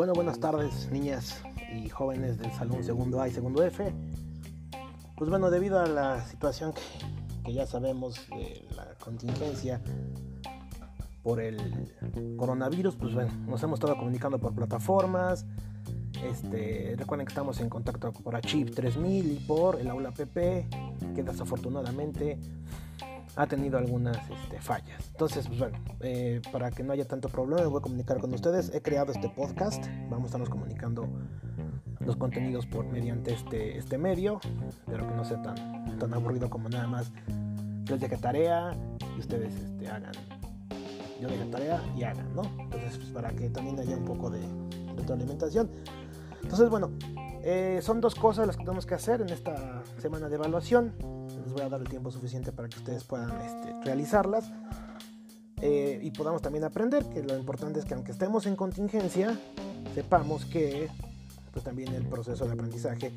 Bueno, buenas tardes, niñas y jóvenes del Salón Segundo A y Segundo F. Pues bueno, debido a la situación que, ya sabemos de la contingencia por el coronavirus, pues bueno, nos hemos estado comunicando por plataformas. Este, recuerden que estamos en contacto por Achip 3000 y por el Aula PP, que desafortunadamente ha tenido algunas este, fallas. Entonces, pues bueno, eh, para que no haya tanto problema, voy a comunicar con ustedes. He creado este podcast. Vamos a estarnos comunicando los contenidos por mediante este, este medio. Espero que no sea tan, tan aburrido como nada más yo deje tarea y ustedes este, hagan. Yo deje tarea y hagan, ¿no? Entonces, pues para que también haya un poco de retroalimentación. Entonces, bueno, eh, son dos cosas las que tenemos que hacer en esta semana de evaluación voy a dar el tiempo suficiente para que ustedes puedan este, realizarlas eh, y podamos también aprender que lo importante es que aunque estemos en contingencia, sepamos que pues también el proceso de aprendizaje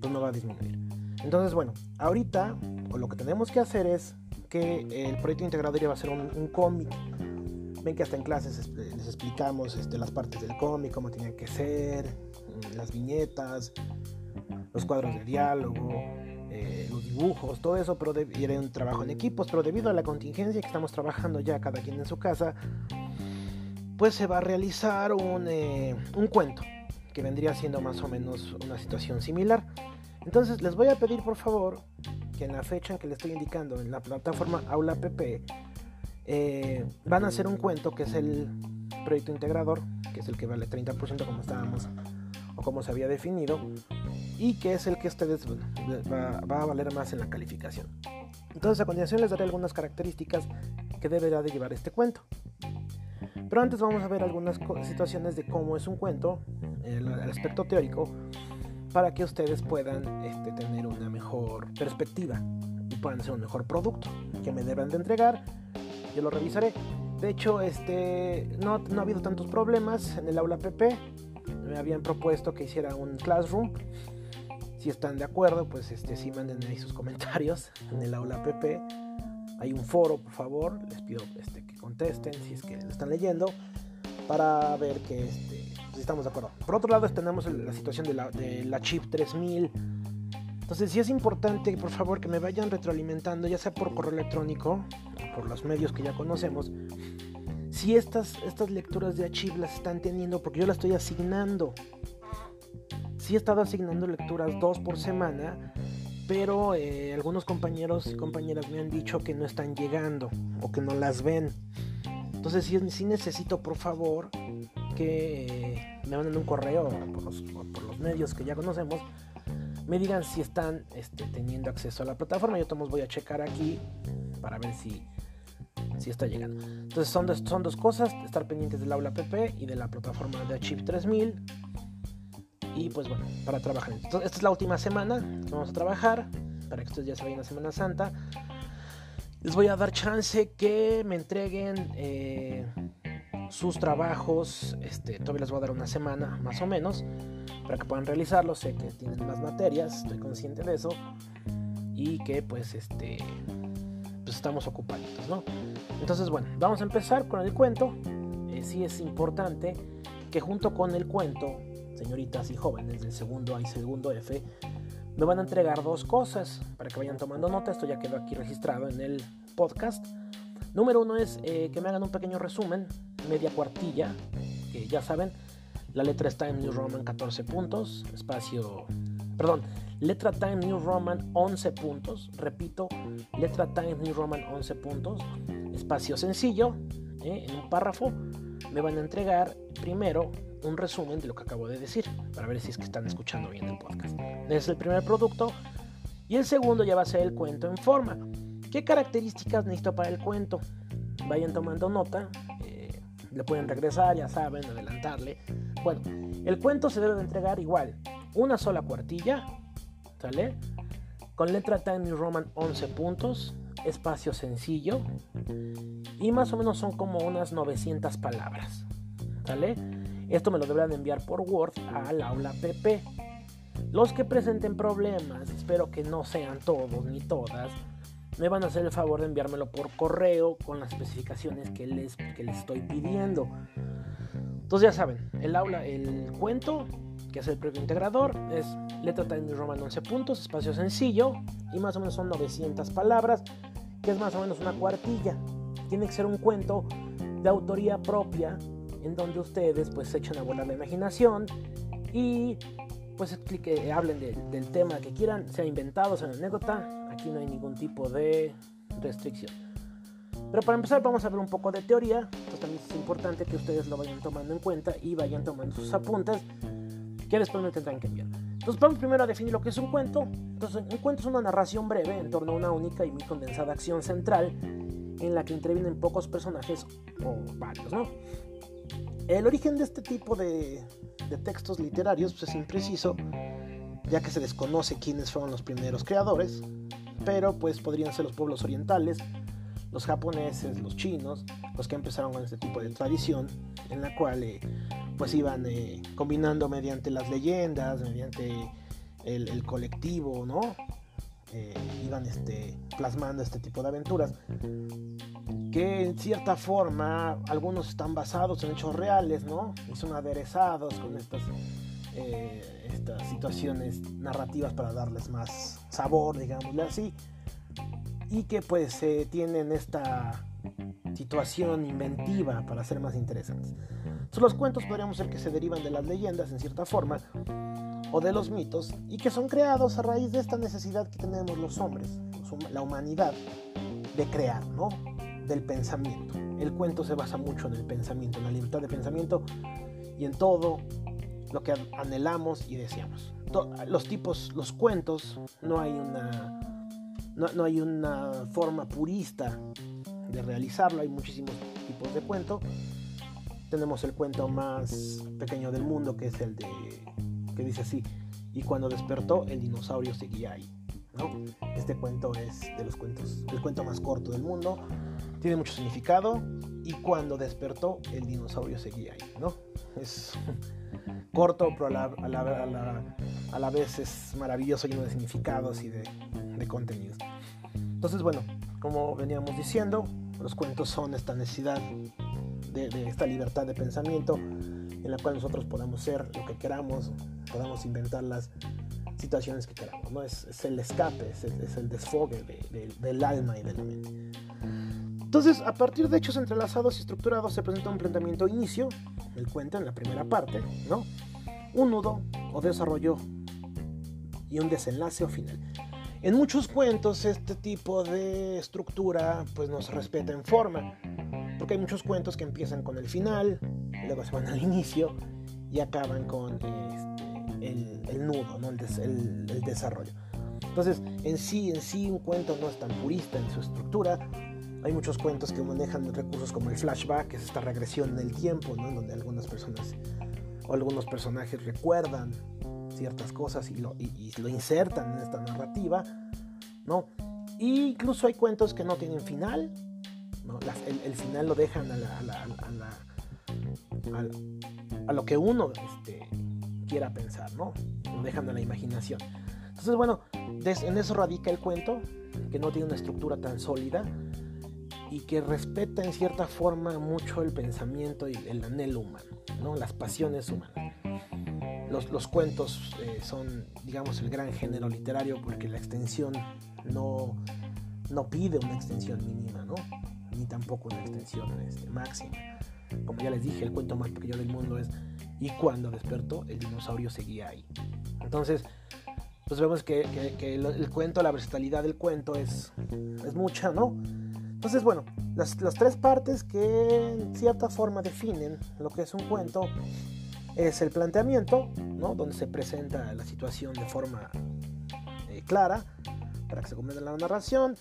pues no va a disminuir. Entonces, bueno, ahorita lo que tenemos que hacer es que el proyecto integrador va a ser un, cómic. Ven que hasta en clases les explicamos este, las partes del cómic, cómo tienen que ser, las viñetas, los cuadros de diálogo, eh, los dibujos, todo eso, pero era un trabajo en equipos, pero debido a la contingencia que estamos trabajando ya cada quien en su casa, pues se va a realizar un, eh, un cuento que vendría siendo más o menos una situación similar. Entonces les voy a pedir por favor que en la fecha en que les estoy indicando en la plataforma Aula PP eh, van a hacer un cuento que es el proyecto integrador, que es el que vale 30% como estábamos o como se había definido y que es el que ustedes va, a valer más en la calificación. Entonces a continuación les daré algunas características que deberá de llevar este cuento. Pero antes vamos a ver algunas situaciones de cómo es un cuento, el, aspecto teórico, para que ustedes puedan este, tener una mejor perspectiva y puedan hacer un mejor producto que me deban de entregar. Yo lo revisaré. De hecho, este, no, no ha habido tantos problemas en el aula PP. Me habían propuesto que hiciera un classroom si están de acuerdo, pues este, sí manden ahí sus comentarios en el aula PP. Hay un foro, por favor, les pido este, que contesten si es que lo están leyendo para ver que este, pues, estamos de acuerdo. Por otro lado tenemos la situación de la, de la chip 3000. Entonces sí es importante, por favor, que me vayan retroalimentando, ya sea por correo electrónico, por los medios que ya conocemos, si estas, estas lecturas de chip las están teniendo, porque yo las estoy asignando sí he estado asignando lecturas dos por semana, pero eh, algunos compañeros y compañeras me han dicho que no están llegando o que no las ven. Entonces sí, necesito por favor que me manden un correo por los, medios que ya conocemos, me digan si están este, teniendo acceso a la plataforma. Yo todos voy a checar aquí para ver si, si está llegando. Entonces son, dos, son dos cosas, estar pendientes del aula PP y de la plataforma de Chip 3000 y pues bueno, para trabajar. Entonces, esta es la última semana que vamos a trabajar, para que ustedes ya se vayan a Semana Santa. Les voy a dar chance que me entreguen eh, sus trabajos. Este, todavía les voy a dar una semana más o menos para que puedan realizarlos. Sé que tienen más materias, estoy consciente de eso. Y que pues este pues estamos ocupados, ¿no? Entonces, bueno, vamos a empezar con el cuento. Eh, sí es importante que junto con el cuento señoritas y jóvenes del segundo A y segundo F, me van a entregar dos cosas para que vayan tomando nota. Esto ya quedó aquí registrado en el podcast. Número uno es eh, que me hagan un pequeño resumen, media cuartilla, que ya saben, la letra está en New Roman 14 puntos, espacio, perdón, letra Time New Roman 11 puntos, repito, letra Time New Roman 11 puntos, espacio sencillo, eh, en un párrafo, me van a entregar primero un resumen de lo que acabo de decir, para ver si es que están escuchando bien el podcast. Ese es el primer producto. Y el segundo ya va a ser el cuento en forma. ¿Qué características necesito para el cuento? Vayan tomando nota. Eh, le pueden regresar, ya saben, adelantarle. Bueno, el cuento se debe de entregar igual. Una sola cuartilla, ¿sale? Con letra Time Roman 11 puntos, espacio sencillo. Y más o menos son como unas 900 palabras, ¿sale? Esto me lo deberán enviar por Word al aula PP. Los que presenten problemas, espero que no sean todos ni todas, me van a hacer el favor de enviármelo por correo con las especificaciones que les, les estoy pidiendo. Entonces ya saben, el aula, el cuento, que es el propio integrador, es letra Times Roman 11 puntos, espacio sencillo, y más o menos son 900 palabras, que es más o menos una cuartilla. Tiene que ser un cuento de autoría propia, en donde ustedes pues echen a volar la imaginación y pues explique, hablen del tema que quieran, sea inventado, sea anécdota, aquí no hay ningún tipo de restricción. Pero para empezar vamos a ver un poco de teoría, pues también es importante que ustedes lo vayan tomando en cuenta y vayan tomando sus apuntes que después me tendrán que enviar. Entonces vamos primero a definir lo que es un cuento. Entonces un cuento es una narración breve en torno a una única y muy condensada acción central en la que intervienen pocos personajes o varios, ¿no? El origen de este tipo de, de textos literarios pues, es impreciso, ya que se desconoce quiénes fueron los primeros creadores, pero pues podrían ser los pueblos orientales, los japoneses, los chinos, los que empezaron con este tipo de tradición, en la cual eh, pues iban eh, combinando mediante las leyendas, mediante el, colectivo, ¿no? Eh, iban este, plasmando este tipo de aventuras que en cierta forma algunos están basados en hechos reales, ¿no? Y son aderezados con estas, estas situaciones narrativas para darles más sabor, digámosle así y que pues eh, tienen esta situación inventiva para ser más interesantes. los cuentos podríamos ser que se derivan de las leyendas en cierta forma o de los mitos y que son creados a raíz de esta necesidad que tenemos los hombres, la humanidad, de crear, ¿no? Del pensamiento. El cuento se basa mucho en el pensamiento, en la libertad de pensamiento y en todo lo que anhelamos y deseamos. Los tipos, los cuentos, no hay una no, hay una forma purista de realizarlo, hay muchísimos tipos de cuento. Tenemos el cuento más pequeño del mundo, que es el de que dice así, y cuando despertó el dinosaurio seguía ahí. Este cuento es de los cuentos, el cuento más corto del mundo, tiene mucho significado y cuando despertó el dinosaurio seguía ahí. ¿no? Es corto, pero a la, a la, vez es maravilloso, lleno de significados y de, de contenidos. Entonces, bueno, como veníamos diciendo, los cuentos son esta necesidad de, esta libertad de pensamiento en la cual nosotros podemos ser lo que queramos, podamos inventar las situaciones que queramos, ¿no? Es, el escape, es el, desfogue del alma y de la mente. Entonces, a partir de hechos entrelazados y estructurados se presenta un planteamiento inicio, el cuento en la primera parte, ¿no? Un nudo o desarrollo y un desenlace o final. En muchos cuentos este tipo de estructura pues no se respeta en forma, porque hay muchos cuentos que empiezan con el final, luego se van al inicio y acaban con este, el, nudo, ¿no? el, el, desarrollo. Entonces, en sí, en sí un cuento no es tan purista en su estructura. Hay muchos cuentos que manejan recursos como el flashback, que es esta regresión en el tiempo, ¿no? donde algunas personas o algunos personajes recuerdan ciertas cosas y lo, insertan en esta narrativa, ¿no? incluso hay cuentos que no tienen final, el, final lo dejan a, a, lo que uno este, quiera pensar, ¿no? Lo dejan a la imaginación. Entonces, bueno, en eso radica el cuento, que no tiene una estructura tan sólida y que respeta en cierta forma mucho el pensamiento y el anhelo humano, ¿no? las pasiones humanas. Los, cuentos eh, son, digamos, el gran género literario porque la extensión no, no pide una extensión mínima, ¿no? Ni tampoco una extensión este, máxima. Como ya les dije, el cuento más pequeño del mundo es Y cuando despertó, el dinosaurio seguía ahí. Entonces, pues vemos que, el, cuento, la versatilidad del cuento es, es mucha, ¿no? Entonces, bueno, las, las tres partes que en cierta forma definen lo que es un cuento es el planteamiento, ¿no? donde se presenta la situación de forma eh, clara para que se comprenda la narración.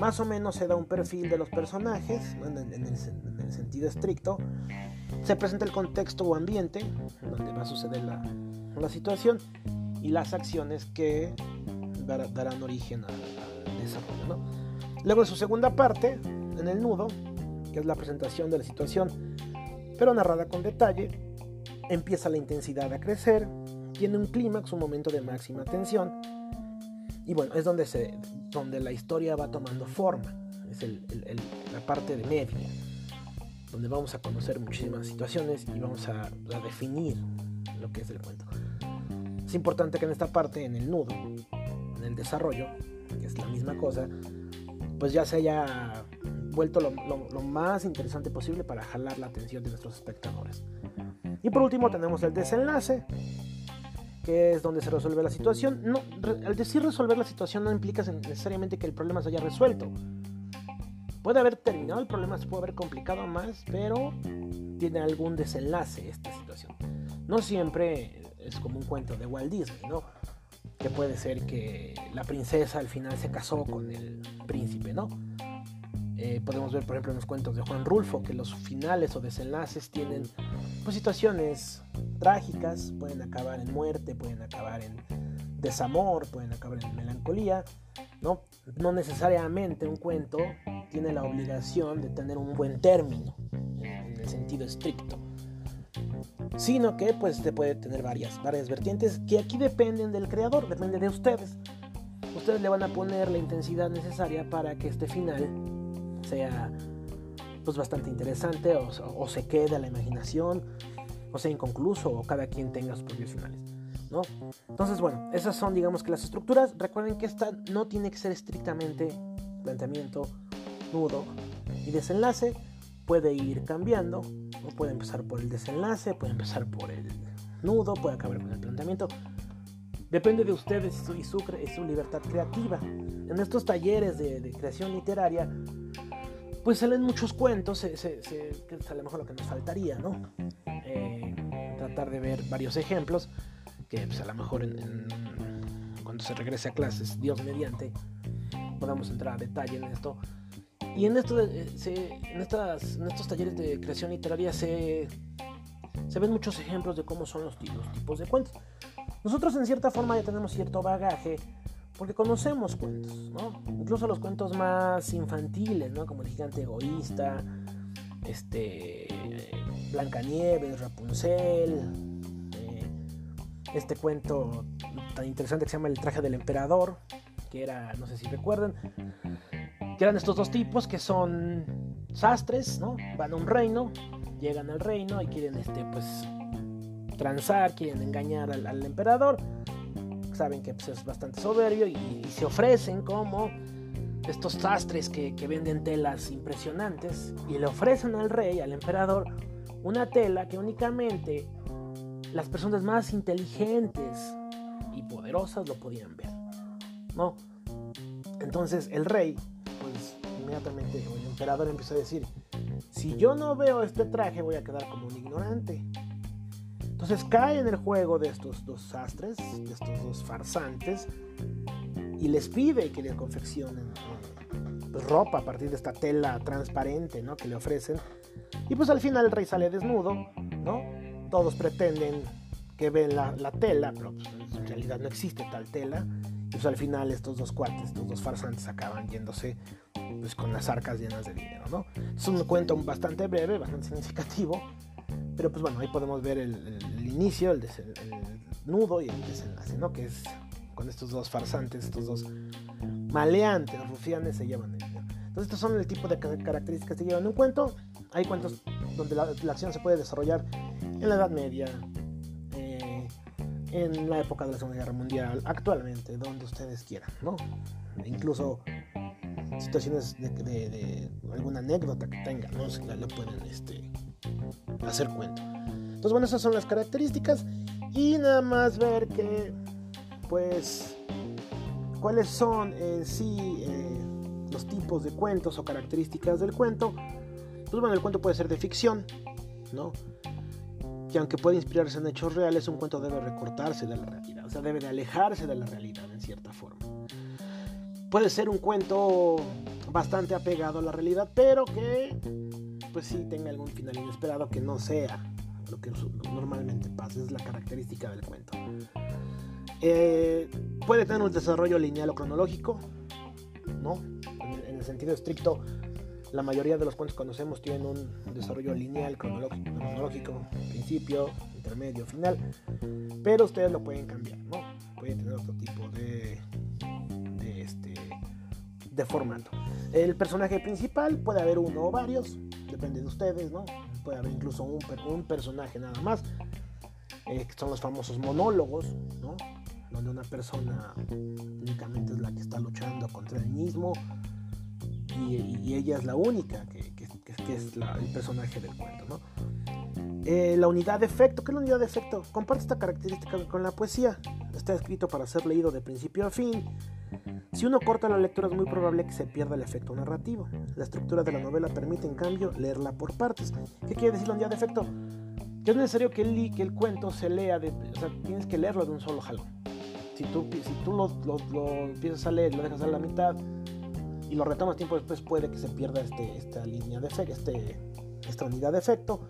Más o menos se da un perfil de los personajes en, el, sentido estricto. Se presenta el contexto o ambiente donde va a suceder la, situación y las acciones que darán origen al, desarrollo. ¿no? Luego en su segunda parte, en el nudo, que es la presentación de la situación, pero narrada con detalle, empieza la intensidad a crecer, tiene un clímax, un momento de máxima tensión, y bueno, es donde, se, donde la historia va tomando forma, es la parte de media. donde vamos a conocer muchísimas situaciones y vamos a, a definir lo que es el cuento. Es importante que en esta parte, en el nudo, en el desarrollo, que es la misma cosa, pues ya se haya vuelto lo, más interesante posible para jalar la atención de nuestros espectadores. Y por último tenemos el desenlace, que es donde se resuelve la situación. No, al decir resolver la situación no implica necesariamente que el problema se haya resuelto. Puede haber terminado el problema, se puede haber complicado más, pero tiene algún desenlace esta situación. No siempre es como un cuento de Walt Disney, ¿no? Que puede ser que la princesa al final se casó con el príncipe, ¿no? Eh, podemos ver, por ejemplo, en los cuentos de Juan Rulfo que los finales o desenlaces tienen pues, situaciones trágicas, pueden acabar en muerte, pueden acabar en desamor, pueden acabar en melancolía, ¿no? No necesariamente un cuento tiene la obligación de tener un buen término, en el sentido estricto, sino que pues se puede tener varias, varias vertientes que aquí dependen del creador, depende de ustedes. Ustedes le van a poner la intensidad necesaria para que este final sea pues bastante interesante o, se quede a la imaginación o sea inconcluso o cada quien tenga sus propios finales. ¿no? Entonces, bueno, esas son digamos que las estructuras. Recuerden que esta no tiene que ser estrictamente planteamiento, nudo y desenlace. Puede ir cambiando, o puede empezar por el desenlace, puede empezar por el nudo, puede acabar con el planteamiento. Depende de ustedes y su, su, libertad creativa. En estos talleres de creación literaria pues salen muchos cuentos, se, que es a lo mejor lo que nos faltaría, ¿no? Eh, tratar de ver varios ejemplos, que pues, a lo mejor cuando se regrese a clases, Dios mediante, podamos entrar a detalle en esto. Y en, esto, eh, en, estas, en estos talleres de creación literaria se, se ven muchos ejemplos de cómo son los, los tipos de cuentos. Nosotros en cierta forma ya tenemos cierto bagaje porque conocemos cuentos, ¿no? Incluso los cuentos más infantiles, ¿no? Como el gigante egoísta, este, Blancanieves, Rapunzel, eh, este cuento tan interesante que se llama El traje del emperador, que era, no sé si recuerdan, que eran estos dos tipos que son sastres, ¿no? Van a un reino, llegan al reino y quieren, este, pues, transar, quieren engañar al emperador saben que pues, es bastante soberbio y, se ofrecen como estos sastres que, venden telas impresionantes y le ofrecen al rey, al emperador, una tela que únicamente las personas más inteligentes y poderosas lo podían ver. ¿No? Entonces el rey, pues inmediatamente, el emperador empezó a decir, si yo no veo este traje voy a quedar como un ignorante. Entonces cae en el juego de estos dos sastres, de estos dos farsantes, y les pide que le confeccionen pues, ropa a partir de esta tela transparente ¿no? que le ofrecen. Y pues al final el rey sale desnudo, ¿no? Todos pretenden que ven la, tela, pero pues, en realidad no existe tal tela. Y pues al final estos dos cuates, estos dos farsantes acaban yéndose pues, con las arcas llenas de dinero, ¿no? Es un cuento bastante breve, bastante significativo, pero pues bueno, ahí podemos ver el, inicio, el, nudo y el desenlace, ¿no? Que es con estos dos farsantes, estos dos maleantes, rufianes se llevan. Entonces estos son el tipo de características que llevan un cuento. Hay cuentos donde la, acción se puede desarrollar en la Edad Media, eh, en la época de la Segunda Guerra Mundial, actualmente, donde ustedes quieran, ¿no? incluso situaciones de, alguna anécdota que tengan, ¿no? Se la, pueden este, hacer cuento. Entonces, bueno, esas son las características. Y nada más ver que, pues, cuáles son en sí eh, los tipos de cuentos o características del cuento. Pues bueno, el cuento puede ser de ficción, ¿no? Que aunque puede inspirarse en hechos reales, un cuento debe recortarse de la realidad, o sea, debe de alejarse de la realidad en cierta forma. Puede ser un cuento bastante apegado a la realidad, pero que pues sí tenga algún final inesperado que no sea lo que normalmente pasa, es la característica del cuento. Eh, puede tener un desarrollo lineal o cronológico, ¿no? En, el sentido estricto, la mayoría de los cuentos que conocemos tienen un desarrollo lineal, cronológico, cronológico principio, intermedio, final, pero ustedes lo pueden cambiar, ¿no? Pueden tener otro tipo de, de, este, de formato. El personaje principal puede haber uno o varios, depende de ustedes, ¿no? Puede haber incluso un, un personaje nada más, eh, que son los famosos monólogos, ¿no? Donde una persona únicamente es la que está luchando contra el mismo y, ella es la única que, es el personaje del cuento, ¿no? Eh, la unidad de efecto, ¿qué es la unidad de efecto? Comparte esta característica con la poesía. Está escrito para ser leído de principio a fin. Si uno corta la lectura es muy probable que se pierda el efecto narrativo. La estructura de la novela permite, en cambio, leerla por partes. ¿Qué quiere decir la unidad de efecto? Que es necesario que el, que el cuento se lea, de, o sea, tienes que leerlo de un solo jalón. Si tú, si tú lo, lo, empiezas a leer, lo dejas a la mitad y lo retomas tiempo después, puede que se pierda este, esta línea de efecto, este, esta unidad de efecto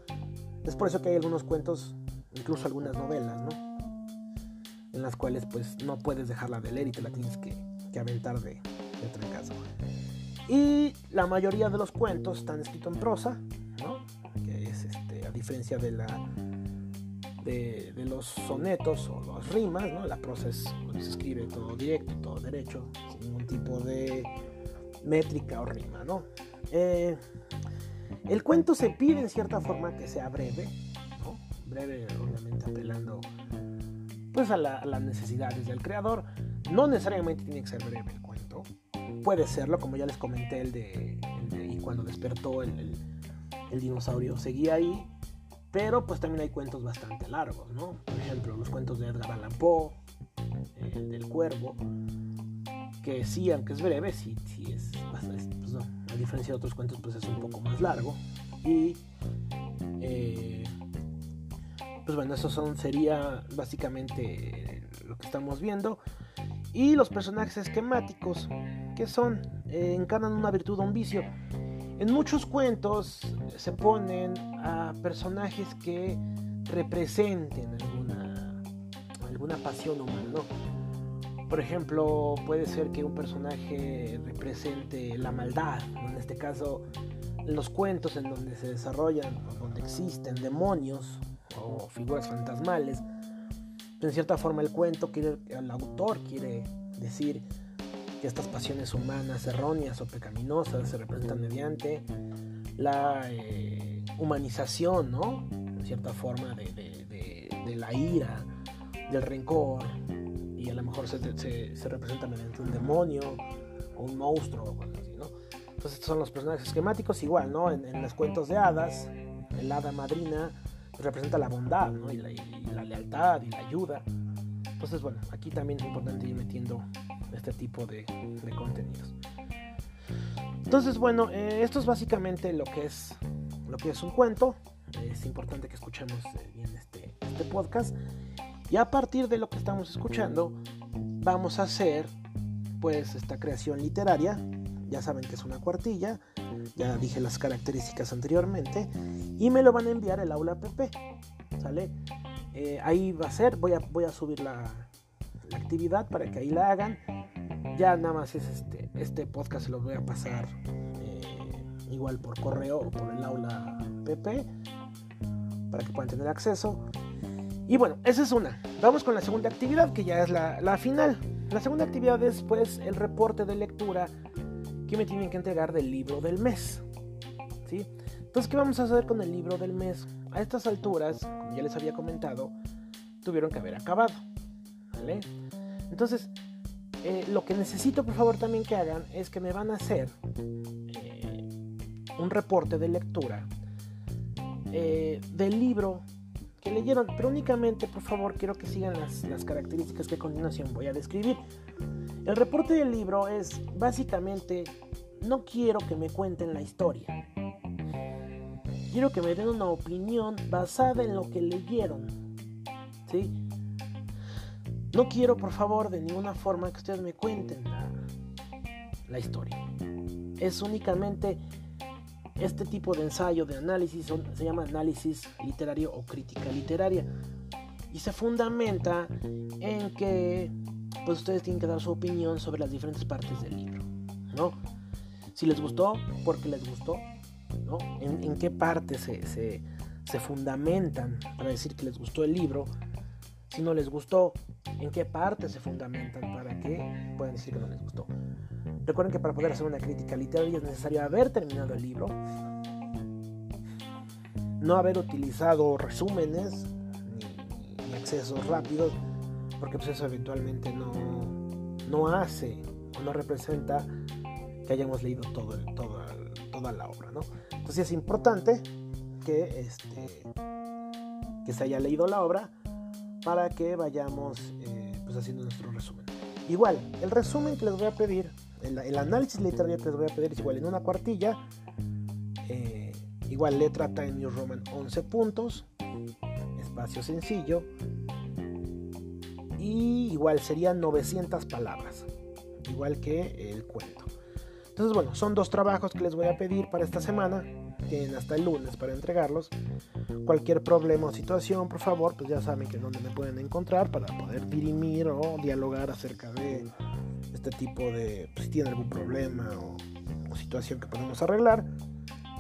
es por eso que hay algunos cuentos, incluso algunas novelas, ¿no? En las cuales pues no puedes dejarla de leer y te la tienes que, aventar de, de trancazo. Y la mayoría de los cuentos están escritos en prosa, ¿no? Que es este, a diferencia de la de, los sonetos o las rimas, ¿no? La prosa es, se escribe todo directo, todo derecho, sin ningún tipo de métrica o rima, ¿no? Eh, el cuento se pide en cierta forma que sea breve, breve obviamente apelando pues a, las necesidades del creador. No necesariamente tiene que ser breve el cuento, puede serlo, como ya les comenté, el de, y cuando despertó el, dinosaurio seguía ahí, pero pues también hay cuentos bastante largos, ¿no? Por ejemplo, los cuentos de Edgar Allan Poe, el del cuervo, que sí, aunque es breve, sí, sí es bastante, pues no, a diferencia de otros cuentos, pues es un poco más largo. Y eh, pues bueno, eso son, sería básicamente lo que estamos viendo. Y los personajes esquemáticos, que son, eh, encarnan una virtud o un vicio. En muchos cuentos se ponen a personajes que representen alguna, alguna pasión humana. Por ejemplo, puede ser que un personaje represente la maldad, en este caso los cuentos en donde se desarrollan donde existen demonios o figuras fantasmales, en cierta forma el cuento quiere, el autor quiere decir que estas pasiones humanas erróneas o pecaminosas se representan mediante la eh, humanización, ¿no? En cierta forma de, de la ira, del rencor, y a lo mejor se, se, representa mediante un demonio o un monstruo o cosas así, ¿no? Entonces estos son los personajes esquemáticos, igual, ¿no? En, los cuentos de hadas, el hada madrina representa la bondad, ¿no? Y la, lealtad y la ayuda. Entonces, bueno, aquí también es importante ir metiendo este tipo de, contenidos. Entonces, bueno, eh, esto es básicamente lo que es, lo que es un cuento. Es importante que escuchemos eh, bien este, este podcast. Y a partir de lo que estamos escuchando, vamos a hacer pues esta creación literaria. Ya saben que es una cuartilla, ya dije las características anteriormente, y me lo van a enviar el aula PP. ¿Sale? Eh, ahí va a ser, voy a, voy a subir la, actividad para que ahí la hagan. Ya nada más es este, este podcast se lo voy a pasar eh, igual por correo o por el aula PP para que puedan tener acceso. Y bueno, esa es una. Vamos con la segunda actividad, que ya es la, final. La segunda actividad es pues el reporte de lectura que me tienen que entregar del libro del mes. ¿Sí? Entonces, ¿qué vamos a hacer con el libro del mes? A estas alturas, como ya les había comentado, tuvieron que haber acabado. ¿Vale? Entonces, eh, lo que necesito por favor también que hagan es que me van a hacer eh, un reporte de lectura eh, del libro que leyeron, pero únicamente, por favor, quiero que sigan las, características que a continuación voy a describir. El reporte del libro es básicamente, no quiero que me cuenten la historia. Quiero que me den una opinión basada en lo que leyeron. ¿Sí? No quiero, por favor, de ninguna forma que ustedes me cuenten la historia. Es únicamente este tipo de ensayo, de análisis, se llama análisis literario o crítica literaria. Y se fundamenta en que pues ustedes tienen que dar su opinión sobre las diferentes partes del libro. ¿no? Si les gustó, porque les gustó, ¿no? En, qué parte se, se, fundamentan para decir que les gustó el libro. Si no les gustó, en qué parte se fundamentan para que puedan decir que no les gustó. Recuerden que para poder hacer una crítica literaria es necesario haber terminado el libro no haber utilizado resúmenes ni, accesos rápidos, porque pues eso eventualmente no, no hace o no representa que hayamos leído todo toda la obra, ¿no? Entonces es importante que, este, que se haya leído la obra para que vayamos eh, pues haciendo nuestro resumen. Igual, el resumen que les voy a pedir, el, análisis literario les voy a pedir es igual en una cuartilla, eh, igual letra Time New Roman 11 puntos, espacio sencillo, y igual serían 900 palabras, igual que el cuento. Entonces, bueno, son dos trabajos que les voy a pedir para esta semana. Tienen hasta el lunes para entregarlos. Cualquier problema o situación, por favor, pues ya saben que es donde me pueden encontrar para poder dirimir o dialogar acerca de este tipo de, pues, si tienen algún problema o, situación que podemos arreglar.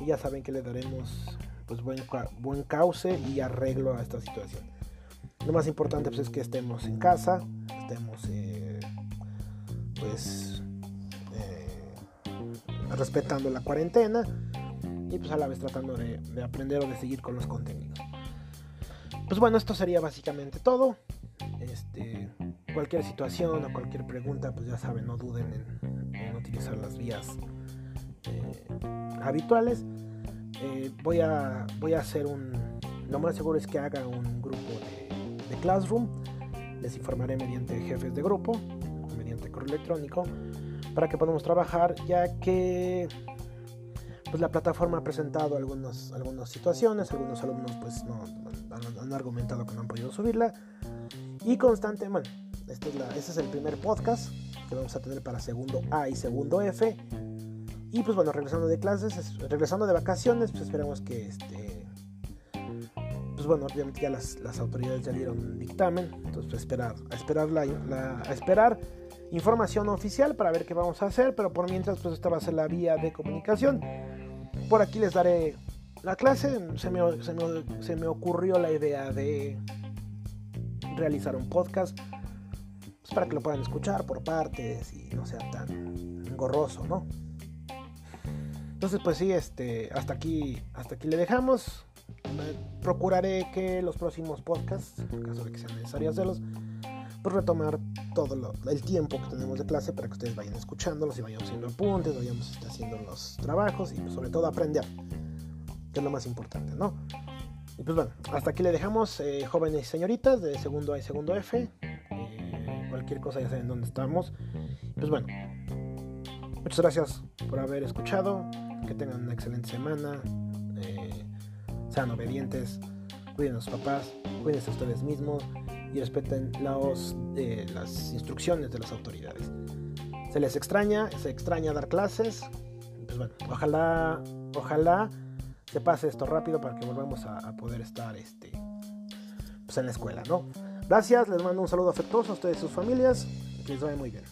Y ya saben que le daremos pues buen, buen cauce y arreglo a esta situación. Lo más importante pues, es que estemos en casa, estemos eh, pues respetando la cuarentena y pues a la vez tratando de, aprender o de seguir con los contenidos. Pues bueno, esto sería básicamente todo. Cualquier situación o cualquier pregunta, pues ya saben, no duden en, utilizar las vías eh, habituales. Eh, voy, a, voy a hacer un, lo más seguro es que haga un grupo de, Classroom. Les informaré mediante jefes de grupo, mediante correo electrónico para que podamos trabajar, ya que pues la plataforma ha presentado algunas, algunas situaciones, algunos alumnos pues no, han, argumentado que no han podido subirla y constantemente, este es, el primer podcast que vamos a tener para segundo A y segundo F y pues bueno, regresando de clases, regresando de vacaciones, pues esperamos que este pues bueno, obviamente ya las, autoridades ya dieron dictamen, entonces pues, esperar, a esperar la, a esperar información oficial para ver qué vamos a hacer, pero por mientras pues esta va a ser la vía de comunicación. Por aquí les daré la clase, se me, se me, ocurrió la idea de realizar un podcast para que lo puedan escuchar por partes y no sea tan engorroso, ¿no? Entonces pues sí, este, hasta aquí, hasta aquí le dejamos. Procuraré que los próximos podcasts, en caso de que sean necesarios hacerlos, pues retomar todo el tiempo que tenemos de clase para que ustedes vayan escuchándolos y vayan haciendo apuntes, vayamos este, haciendo los trabajos y pues, sobre todo aprender, que es lo más importante, ¿no? Y pues bueno, hasta aquí le dejamos, eh, jóvenes y señoritas de segundo A y segundo F. Cualquier cosa ya saben dónde estamos. Pues bueno, muchas gracias por haber escuchado. Que tengan una excelente semana. Eh, sean obedientes. Cuiden a sus papás. Cuídense a ustedes mismos y respeten los, eh, las instrucciones de las autoridades. Se les extraña, se extraña dar clases. Pues bueno, ojalá, ojalá se pase esto rápido para que volvamos a, poder estar este, pues en la escuela, ¿no? Gracias, les mando un saludo afectuoso a ustedes y sus familias. Que les vaya muy bien.